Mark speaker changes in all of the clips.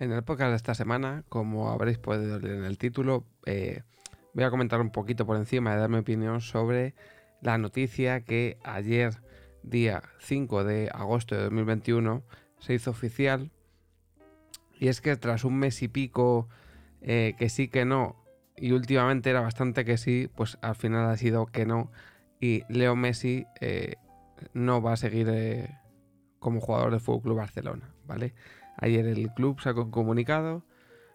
Speaker 1: En el podcast de esta semana, como habréis podido leer en el título, eh, voy a comentar un poquito por encima de dar mi opinión sobre la noticia que ayer, día 5 de agosto de 2021, se hizo oficial. Y es que tras un mes y pico eh, que sí que no, y últimamente era bastante que sí, pues al final ha sido que no. Y Leo Messi eh, no va a seguir como jugador del Fútbol Club Barcelona, Ayer el club sacó un comunicado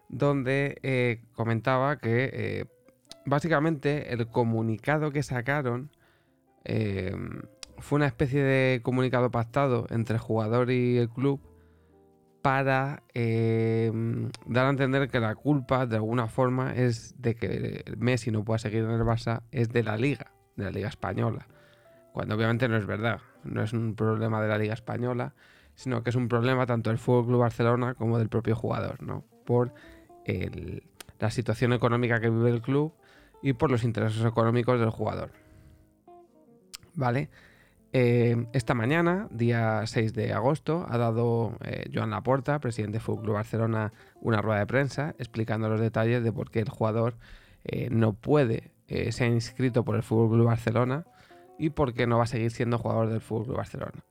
Speaker 1: donde comentaba que básicamente el comunicado que sacaron fue una especie de comunicado pactado entre el jugador y el club para eh, dar a entender que la culpa de alguna forma es de que Messi no pueda seguir en el Barça es de la liga, de la liga española. Cuando obviamente no es verdad, no es un problema de la liga española, sino que es un problema tanto del Fútbol Club Barcelona como del propio jugador, ¿no? Por la situación económica que vive el club y por los intereses económicos del jugador. ¿Vale? Eh, esta mañana, día 6 de agosto, ha dado eh, Joan Laporta, presidente del Fútbol Barcelona, una rueda de prensa explicando los detalles de por qué el jugador eh, no puede ser inscrito por el Fútbol Barcelona y por qué no va a seguir siendo jugador del Fútbol Barcelona.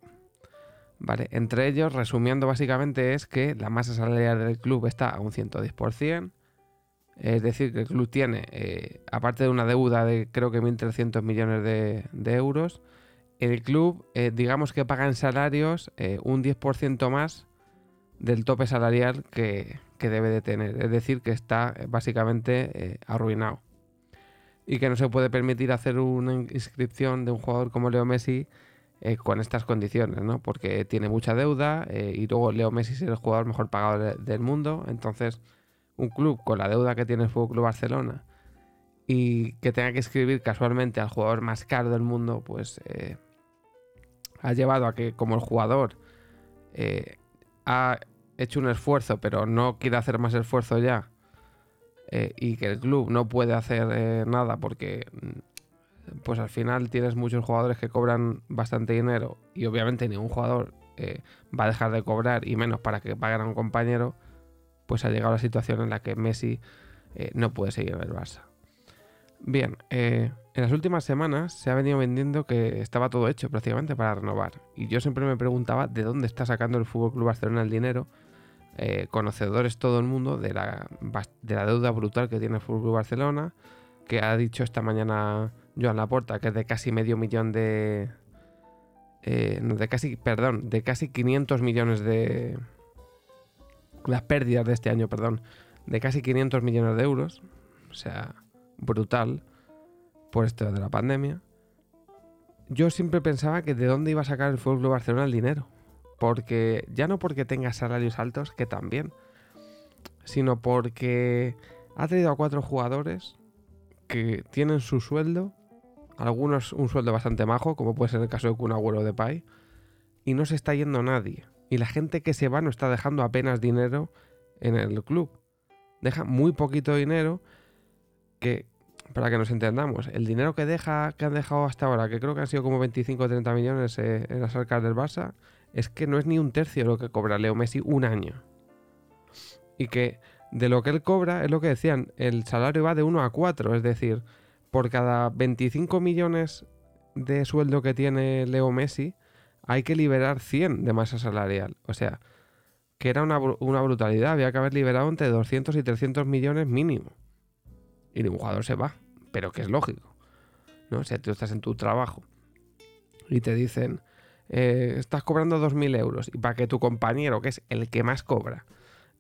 Speaker 1: Vale, entre ellos, resumiendo básicamente, es que la masa salarial del club está a un 110%, es decir, que el club tiene, aparte de una deuda de creo que 1.300 millones de euros, el club, eh, digamos que paga en salarios eh, un 10% más del tope salarial que, debe de tener. Es decir, que está eh, básicamente arruinado. Y que no se puede permitir hacer una inscripción de un jugador como Leo Messi con estas condiciones, ¿no? Porque tiene mucha deuda y luego Leo Messi es el jugador mejor pagado del mundo. Entonces, un club con la deuda que tiene el Fútbol Club Barcelona y que tenga que escribir casualmente al jugador más caro del mundo, pues ha llevado a que como el jugador eh, ha hecho un esfuerzo pero no quiere hacer más esfuerzo ya eh, y que el club no puede hacer eh, nada porque mm, pues al final tienes muchos jugadores que cobran bastante dinero y obviamente ningún jugador va a dejar de cobrar y menos para que paguen a un compañero pues ha llegado la situación en la que Messi no puede seguir en el Barça. Bien, eh, en las últimas semanas se ha venido vendiendo que estaba todo hecho prácticamente para renovar. Y yo siempre me preguntaba de dónde está sacando el Fútbol Club Barcelona el dinero. Eh, conocedores todo el mundo de la, de la deuda brutal que tiene el Fútbol Club Barcelona, que ha dicho esta mañana Joan Laporta que es de casi medio millón de. Eh, de casi, perdón, de casi 500 millones de. Las pérdidas de este año, perdón, de casi 500 millones de euros. O sea, brutal por esto de la pandemia, yo siempre pensaba que de dónde iba a sacar el Fútbol Barcelona el dinero. Porque ya no porque tenga salarios altos, que también, sino porque ha traído a cuatro jugadores que tienen su sueldo, algunos un sueldo bastante majo, como puede ser el caso de Kun Agüero de Pai, y no se está yendo nadie. Y la gente que se va no está dejando apenas dinero en el club. Deja muy poquito dinero que, para que nos entendamos, el dinero que deja, que han dejado hasta ahora, que creo que han sido como 25 o 30 millones eh, en las arcas del Barça, es que no es ni un tercio lo que cobra Leo Messi un año. Y que de lo que él cobra, es lo que decían, el salario va de 1 a 4, es decir, por cada 25 millones de sueldo que tiene Leo Messi, hay que liberar 100 de masa salarial. O sea, que era una, una brutalidad, había que haber liberado entre 200 y 300 millones mínimo y ningún jugador se va, pero que es lógico. ¿no? Si tú estás en tu trabajo y te dicen, eh, estás cobrando 2.000 euros y para que tu compañero, que es el que más cobra,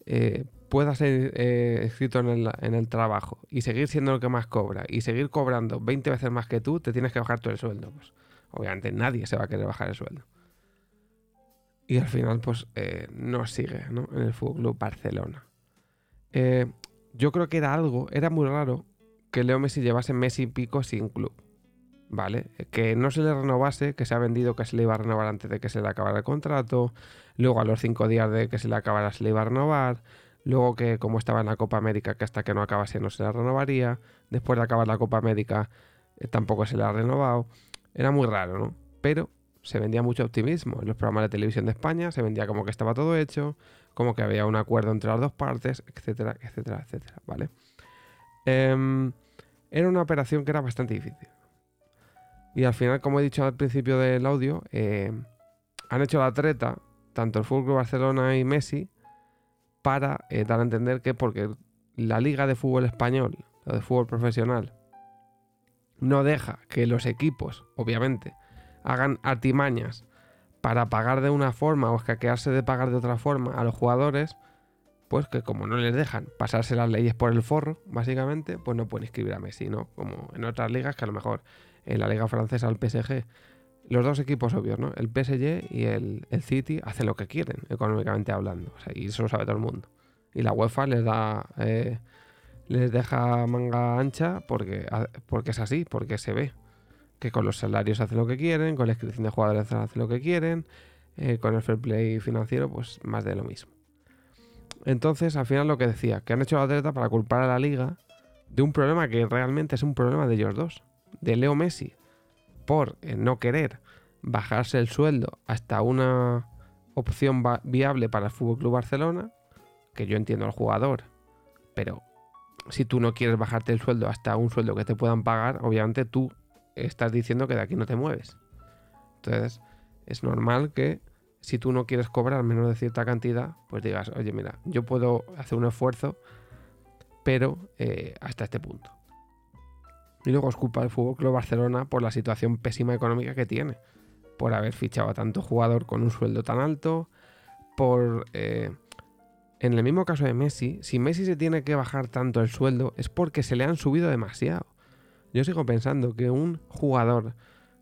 Speaker 1: eh, pueda ser eh, escrito en el, en el, trabajo y seguir siendo el que más cobra y seguir cobrando 20 veces más que tú, te tienes que bajar todo el sueldo. Pues, obviamente nadie se va a querer bajar el sueldo. Y al final, pues no sigue en el Fútbol Club Barcelona yo creo que era algo, era muy raro que Leo Messi llevase Messi y pico sin club. ¿Vale? Que no se le renovase, que se ha vendido que se le iba a renovar antes de que se le acabara el contrato, luego a los cinco días de que se le acabara se le iba a renovar, luego que como estaba en la Copa América, que hasta que no acabase no se le renovaría, después de acabar la Copa América eh, tampoco se le ha renovado. Era muy raro, ¿no? Pero se vendía mucho optimismo. En los programas de televisión de España se vendía como que estaba todo hecho, como que había un acuerdo entre las dos partes, etcétera, etcétera, etcétera, ¿vale? Em, era una operación que era bastante difícil. Y al final, como he dicho al principio del audio, eh, han hecho la treta, tanto el Fútbol Barcelona y Messi, para eh, dar a entender que porque la Liga de Fútbol Español, la de fútbol profesional, no deja que los equipos, obviamente, hagan artimañas para pagar de una forma o escaquearse de pagar de otra forma a los jugadores, pues que como no les dejan pasarse las leyes por el forro, básicamente, pues no pueden inscribir a Messi, ¿no? Como en otras ligas que a lo mejor en la liga francesa el PSG, los dos equipos obvios, ¿no? El PSG y el, City hacen lo que quieren, económicamente hablando, y eso lo sabe todo el mundo. Y la UEFA les da... Eh, les deja manga ancha porque, porque es así, porque se ve que con los salarios hacen lo que quieren, con la inscripción de jugadores hacen lo que quieren, eh, con el fair play financiero, pues más de lo mismo. Entonces, al final lo que decía, que han hecho la atleta para culpar a la liga de un problema que realmente es un problema de ellos dos, de Leo Messi, por eh, no querer bajarse el sueldo hasta una opción viable para el Fútbol Club Barcelona, que yo entiendo al jugador, pero si tú no quieres bajarte el sueldo hasta un sueldo que te puedan pagar, obviamente tú estás diciendo que de aquí no te mueves. Entonces, es normal que si tú no quieres cobrar menos de cierta cantidad, pues digas, oye, mira, yo puedo hacer un esfuerzo, pero eh, hasta este punto. Y luego es culpa del Fútbol Club Barcelona por la situación pésima económica que tiene, por haber fichado a tanto jugador con un sueldo tan alto, por eh, en el mismo caso de Messi, si Messi se tiene que bajar tanto el sueldo es porque se le han subido demasiado. Yo sigo pensando que un jugador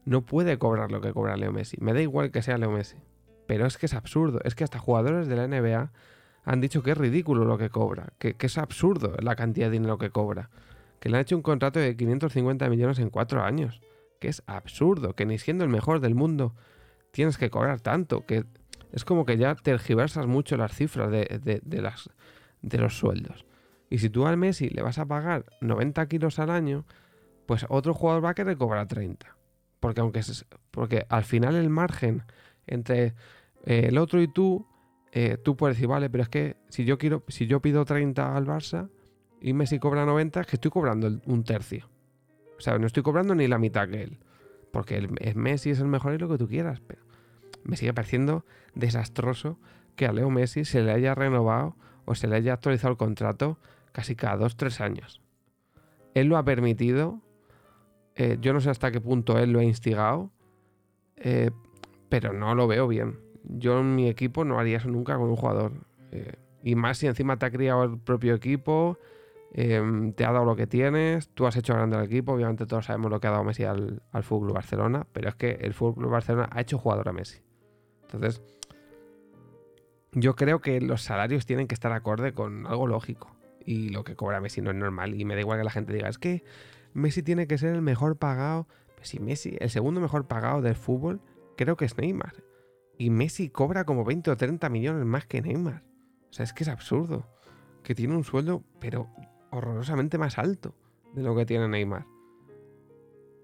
Speaker 1: no puede cobrar lo que cobra Leo Messi. Me da igual que sea Leo Messi. Pero es que es absurdo. Es que hasta jugadores de la NBA han dicho que es ridículo lo que cobra. Que, es absurdo la cantidad de dinero que cobra. Que le han hecho un contrato de 550 millones en cuatro años. Que es absurdo. Que ni siendo el mejor del mundo tienes que cobrar tanto. Que es como que ya tergiversas mucho las cifras de, de los sueldos. Y si tú al Messi le vas a pagar 90 kilos al año, pues otro jugador va a querer cobrar 30. Porque, aunque porque al final el margen entre eh, el otro y tú, eh, tú puedes decir, vale, pero es que si yo quiero, si yo pido 30 al Barça y Messi cobra 90, es que estoy cobrando un tercio. O sea, no estoy cobrando ni la mitad que él. Porque el, Messi es el mejor y lo que tú quieras, pero me sigue pareciendo desastroso que a Leo Messi se le haya renovado o se le haya actualizado el contrato casi cada dos, tres años. Él lo ha permitido, eh, yo no sé hasta qué punto él lo ha instigado, eh, pero no lo veo bien. Yo en mi equipo no haría eso nunca con un jugador. Eh, y más si encima te ha criado el propio equipo, em, te ha dado lo que tienes, tú has hecho grande al equipo, obviamente todos sabemos lo que ha dado Messi al, Fútbol Barcelona, pero es que el Fútbol Barcelona ha hecho jugador a Messi. Entonces, yo creo que los salarios tienen que estar acorde con algo lógico. Y lo que cobra Messi no es normal. Y me da igual que la gente diga, es que Messi tiene que ser el mejor pagado. Pues si Messi, el segundo mejor pagado del fútbol, creo que es Neymar. Y Messi cobra como 20 o 30 millones más que Neymar. O sea, es que es absurdo. Que tiene un sueldo, pero horrorosamente más alto de lo que tiene Neymar.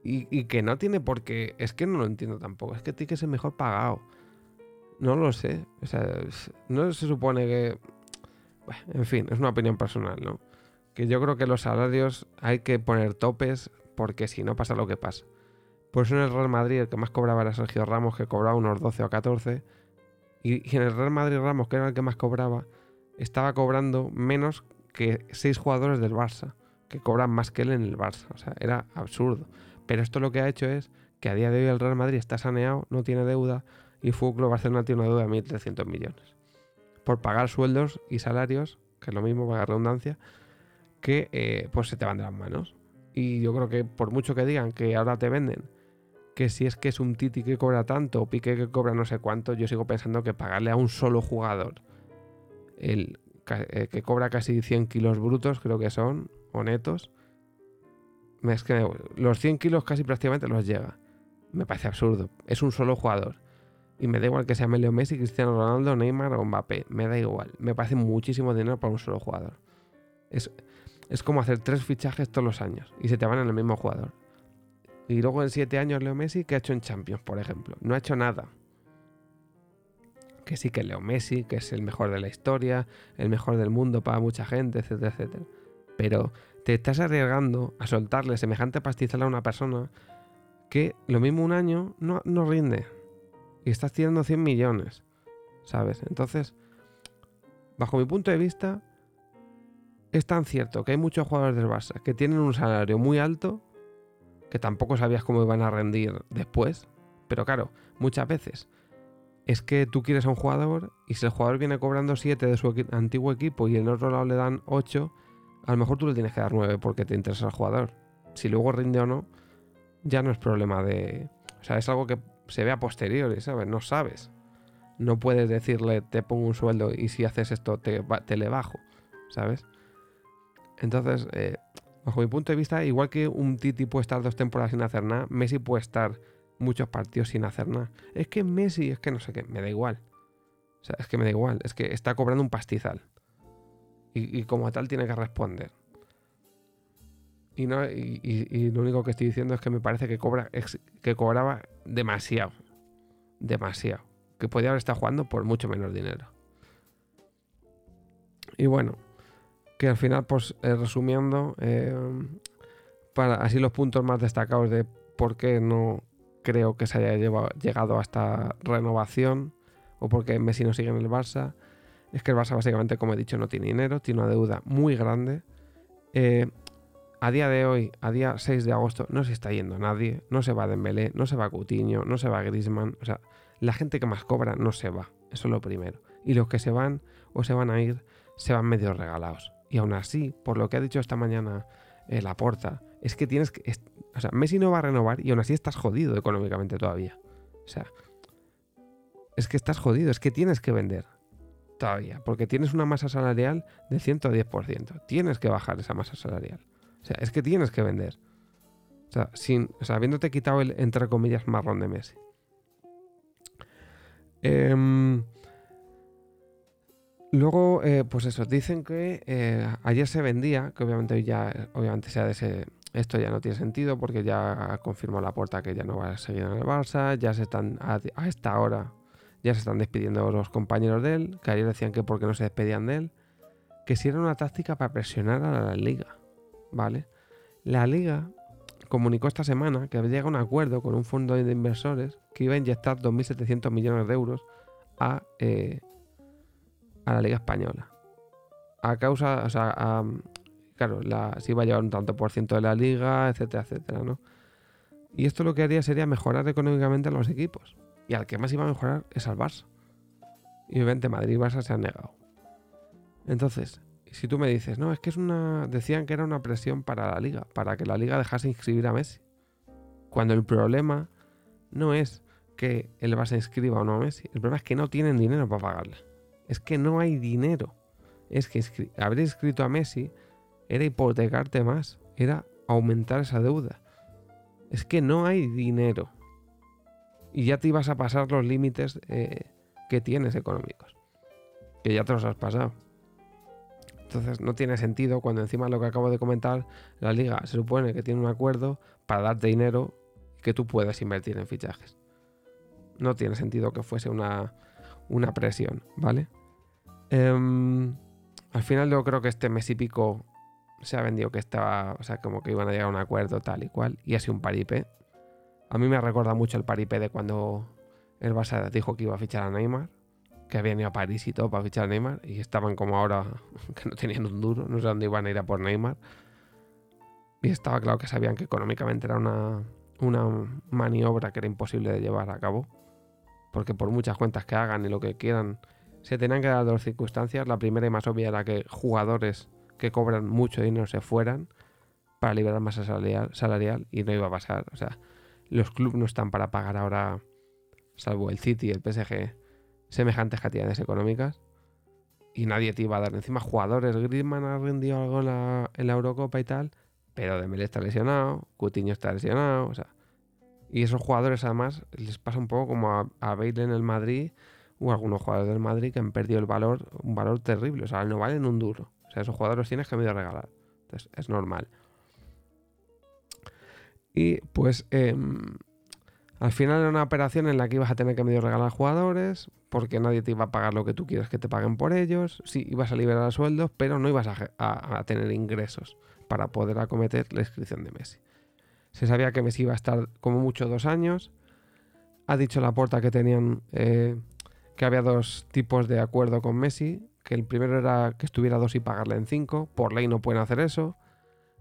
Speaker 1: Y, y que no tiene por qué. Es que no lo entiendo tampoco. Es que tiene que ser mejor pagado. No lo sé. O sea, no se supone que. en fin, es una opinión personal, ¿no? Que yo creo que los salarios hay que poner topes porque si no pasa lo que pasa. Por eso en el Real Madrid el que más cobraba era Sergio Ramos, que cobraba unos 12 o 14. Y, en el Real Madrid Ramos, que era el que más cobraba, estaba cobrando menos que seis jugadores del Barça, que cobran más que él en el Barça. O sea, era absurdo. Pero esto lo que ha hecho es que a día de hoy el Real Madrid está saneado, no tiene deuda, y Fútbol Barcelona tiene una deuda de 1.300 millones. Por pagar sueldos y salarios, que es lo mismo, para redundancia, que eh, pues se te van de las manos. Y yo creo que por mucho que digan que ahora te venden, que si es que es un Titi que cobra tanto o Piqué que cobra no sé cuánto, yo sigo pensando que pagarle a un solo jugador, el que cobra casi 100 kilos brutos, creo que son, o netos, que los 100 kilos casi prácticamente los llega. Me parece absurdo. Es un solo jugador. Y me da igual que sea Leo Messi, Cristiano Ronaldo, Neymar o Mbappé. Me da igual. Me parece muchísimo dinero para un solo jugador. Es, es como hacer tres fichajes todos los años y se te van en el mismo jugador. Y luego en siete años Leo Messi, ¿qué ha hecho en Champions, por ejemplo? No ha hecho nada. Que sí que Leo Messi, que es el mejor de la historia, el mejor del mundo para mucha gente, etcétera, etcétera. Pero te estás arriesgando a soltarle semejante pastizal a una persona que lo mismo un año no, no rinde. Y estás tirando 100 millones. ¿Sabes? Entonces, bajo mi punto de vista, es tan cierto que hay muchos jugadores del Barça que tienen un salario muy alto que tampoco sabías cómo iban a rendir después. Pero claro, muchas veces es que tú quieres a un jugador y si el jugador viene cobrando 7 de su antiguo equipo y en otro lado le dan 8, a lo mejor tú le tienes que dar 9 porque te interesa el jugador. Si luego rinde o no, ya no es problema de... O sea, es algo que se ve a posteriori, ¿sabes? No sabes. No puedes decirle, te pongo un sueldo y si haces esto te, te le bajo, ¿sabes? Entonces, eh, bajo mi punto de vista, igual que un Titi puede estar dos temporadas sin hacer nada, Messi puede estar muchos partidos sin hacer nada. Es que Messi, es que no sé qué, me da igual. O sea, es que me da igual, es que está cobrando un pastizal. Y, como tal tiene que responder. Y, no, y, lo único que estoy diciendo es que me parece que, cobra, que cobraba demasiado. Demasiado. Que podía haber estado jugando por mucho menos dinero. Y bueno, que al final, pues eh, resumiendo, eh, para así los puntos más destacados de por qué no creo que se haya llegado a esta renovación o por qué Messi no sigue en el Barça, es que el Barça básicamente, como he dicho, no tiene dinero, tiene una deuda muy grande. Eh, a día de hoy, a día 6 de agosto, no se está yendo nadie, no se va Dembélé, no se va Coutinho, no se va Griezmann, o sea, la gente que más cobra no se va, eso es lo primero. Y los que se van o se van a ir, se van medio regalados. Y aún así, por lo que ha dicho esta mañana eh, la porta, es que tienes que. O sea, Messi no va a renovar y aún así estás jodido económicamente todavía. O sea, es que estás jodido, es que tienes que vender todavía, porque tienes una masa salarial de 110%. Tienes que bajar esa masa salarial. O sea, es que tienes que vender. O sea, sin, o sea habiéndote quitado el, entre comillas, marrón de Messi. Eh, Luego, eh, pues eso, dicen que eh, ayer se vendía, que obviamente ya, obviamente sea de ese, esto ya no tiene sentido porque ya confirmó la puerta que ya no va a seguir en el Barça, ya se están, a, esta hora, ya se están despidiendo los compañeros de él, que ayer decían que porque no se despedían de él, que si era una táctica para presionar a la liga, ¿vale? La liga comunicó esta semana que había llegado a un acuerdo con un fondo de inversores que iba a inyectar 2.700 millones de euros a... Eh, a la Liga Española. A causa, o sea, claro, la, se iba a llevar un tanto por ciento de la liga, etcétera, etcétera, ¿no? Y esto lo que haría sería mejorar económicamente a los equipos. Y al que más iba a mejorar es al Barça. Y obviamente Madrid y Barça se han negado. Entonces, si tú me dices, no, es que es una. Decían que era una presión para la liga, para que la liga dejase inscribir a Messi. Cuando el problema no es que el Barça inscriba o no a Messi, el problema es que no tienen dinero para pagarle es que no hay dinero. Es que haber inscrito a Messi era hipotecarte más, era aumentar esa deuda. Es que no hay dinero. Y ya te ibas a pasar los límites eh, que tienes económicos. Que ya te los has pasado. Entonces no tiene sentido cuando encima lo que acabo de comentar, la liga se supone que tiene un acuerdo para darte dinero que tú puedas invertir en fichajes. No tiene sentido que fuese una, una presión, ¿vale? Em, al final yo creo que este mes y pico se ha vendido que estaba, o sea, como que iban a llegar a un acuerdo tal y cual, y ha sido un paripé. A mí me recuerda mucho el paripé de cuando el Barça dijo que iba a fichar a Neymar, que habían ido a París y todo para fichar a Neymar, y estaban como ahora que no tenían un duro, no sé dónde iban a ir a por Neymar. Y estaba claro que sabían que económicamente era una, una maniobra que era imposible de llevar a cabo, porque por muchas cuentas que hagan y lo que quieran, se tenían que dar dos circunstancias. La primera y más obvia era que jugadores que cobran mucho dinero se fueran para liberar masa salarial, y no iba a pasar. O sea, los clubes no están para pagar ahora, salvo el City y el PSG, semejantes cantidades económicas. Y nadie te iba a dar encima jugadores. Griezmann ha rendido algo en la, Eurocopa y tal, pero Dembélé está lesionado, Coutinho está lesionado, o sea. Y esos jugadores además les pasa un poco como a, a Bale en el Madrid o algunos jugadores del Madrid que han perdido el valor, un valor terrible. O sea, no valen un duro. O sea, esos jugadores los tienes que medio regalar. Entonces, es normal. Y pues em, al final era una operación en la que ibas a tener que medio regalar jugadores, porque nadie te iba a pagar lo que tú quieres que te paguen por ellos. Sí, ibas a liberar sueldos, pero no ibas a, tener ingresos para poder acometer la inscripción de Messi. Se sabía que Messi iba a estar como mucho dos años. Ha dicho la puerta que tenían eh, que había dos tipos de acuerdo con Messi, que el primero era que estuviera dos y pagarle en cinco. Por ley no pueden hacer eso.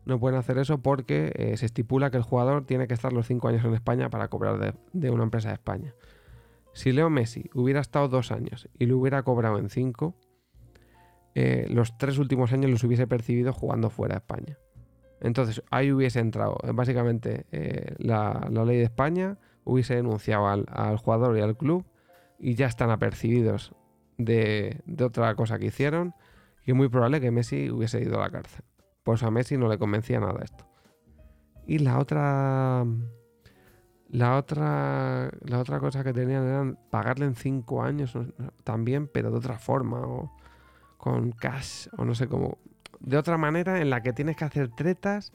Speaker 1: No pueden hacer eso porque eh, se estipula que el jugador tiene que estar los cinco años en España para cobrar de una empresa de España. Si Leo Messi hubiera estado dos años y lo hubiera cobrado en cinco, eh, los tres últimos años los hubiese percibido jugando fuera de España. Entonces ahí hubiese entrado eh, básicamente la, ley de España, hubiese denunciado al, jugador y al club y ya están apercibidos de, otra cosa que hicieron y es muy probable que Messi hubiese ido a la cárcel. Por eso a Messi no le convencía nada esto. Y la otra la otra, la otra cosa que tenían era pagarle en cinco años también, pero de otra forma, o con cash, o no sé cómo. De otra manera en la que tienes que hacer tretas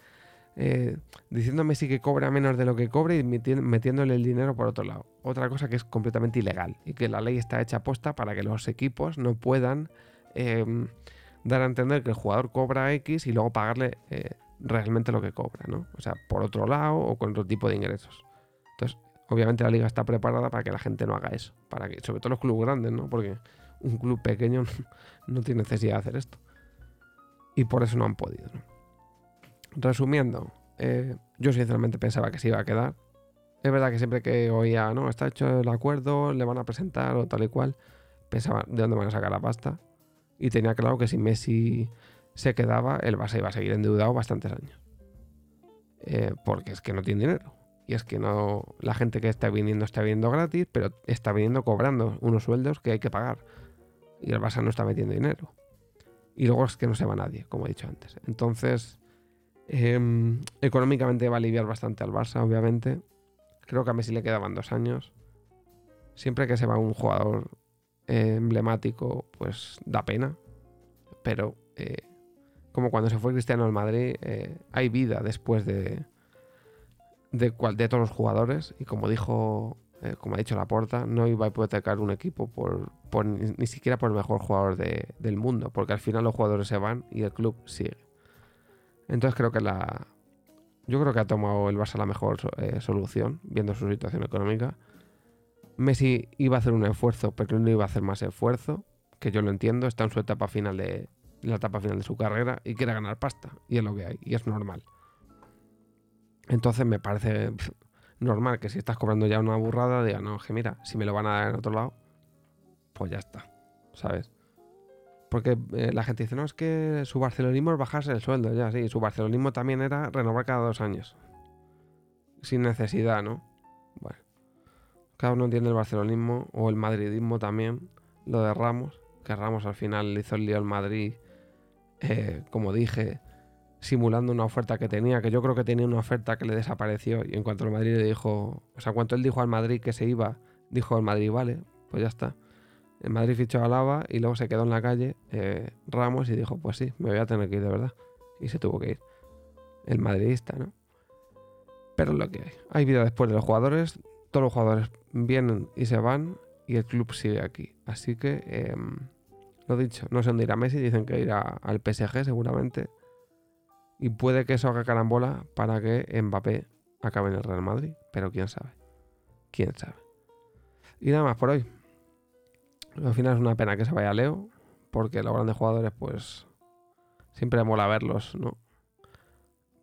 Speaker 1: eh, diciéndome si que cobra menos de lo que cobre y metiéndole el dinero por otro lado. Otra cosa que es completamente ilegal y que la ley está hecha posta para que los equipos no puedan em, dar a entender que el jugador cobra X y luego pagarle eh, realmente lo que cobra, ¿no? O sea, por otro lado o con otro tipo de ingresos. Entonces, obviamente la liga está preparada para que la gente no haga eso. Para que, sobre todo los clubes grandes, ¿no? Porque un club pequeño no tiene necesidad de hacer esto. Y por eso no han podido, Resumiendo, eh, yo sinceramente pensaba que se iba a quedar. Es verdad que siempre que oía, no, está hecho el acuerdo, le van a presentar o tal y cual, pensaba de dónde van a sacar la pasta. Y tenía claro que si Messi se quedaba, el Barça iba a seguir endeudado bastantes años. Eh, porque es que no tiene dinero. Y es que no la gente que está viniendo está viniendo gratis, pero está viniendo cobrando unos sueldos que hay que pagar. Y el Barça no está metiendo dinero. Y luego es que no se va nadie, como he dicho antes. Entonces, em, económicamente va a aliviar bastante al Barça, obviamente. Creo que a Messi le quedaban dos años. Siempre que se va un jugador eh, emblemático, pues da pena. Pero, eh, como cuando se fue Cristiano al Madrid, eh, hay vida después de, de, de todos los jugadores y como dijo, como ha dicho Laporta, no iba a hipotecar un equipo por, ni, siquiera por el mejor jugador del mundo, porque al final los jugadores se van y el club sigue. Entonces creo que la... Yo creo que ha tomado el Barça la mejor eh, solución, viendo su situación económica. Messi iba a hacer un esfuerzo, pero no iba a hacer más esfuerzo, que yo lo entiendo, está en su etapa final de, la etapa final de su carrera y quiere ganar pasta, y es lo que hay, y es normal. Entonces me parece normal que si estás cobrando ya una burrada, diga, no, que mira, si me lo van a dar en otro lado, pues ya está, ¿sabes? Porque eh, la gente dice, no, es que su barcelonismo es bajarse el sueldo, ya, sí, su barcelonismo también era renovar cada dos años. Sin necesidad, ¿no? Bueno, cada uno entiende el barcelonismo o el madridismo también, lo de Ramos, que Ramos al final hizo el lío al Madrid, eh, como dije, simulando una oferta que tenía, que yo creo que tenía una oferta que le desapareció y en cuanto el Madrid le dijo, o sea, cuando él dijo al Madrid que se iba, dijo al Madrid, vale, pues ya está. El Madrid fichó a Lava y luego se quedó en la calle eh, Ramos y dijo, pues sí, me voy a tener que ir de verdad. Y se tuvo que ir. El madridista, ¿no? Pero lo que hay. Hay vida después de los jugadores. Todos los jugadores vienen y se van y el club sigue aquí. Así que, em, lo dicho, no sé dónde irá Messi. Dicen que irá al PSG seguramente. Y puede que eso haga carambola para que Mbappé acabe en el Real Madrid. Pero quién sabe. Quién sabe. Y nada más por hoy. Al final es una pena que se vaya Leo. Porque los grandes jugadores, pues. Siempre mola verlos, ¿no?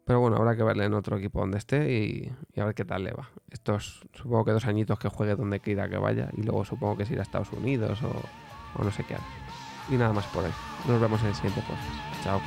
Speaker 1: Pero bueno, habrá que verle en otro equipo donde esté y, a ver qué tal le va. Estos, supongo que dos añitos que juegue donde quiera que vaya. Y luego supongo que se irá a Estados Unidos o, no sé qué Y nada más por hoy. Nos vemos en el siguiente podcast. Chao.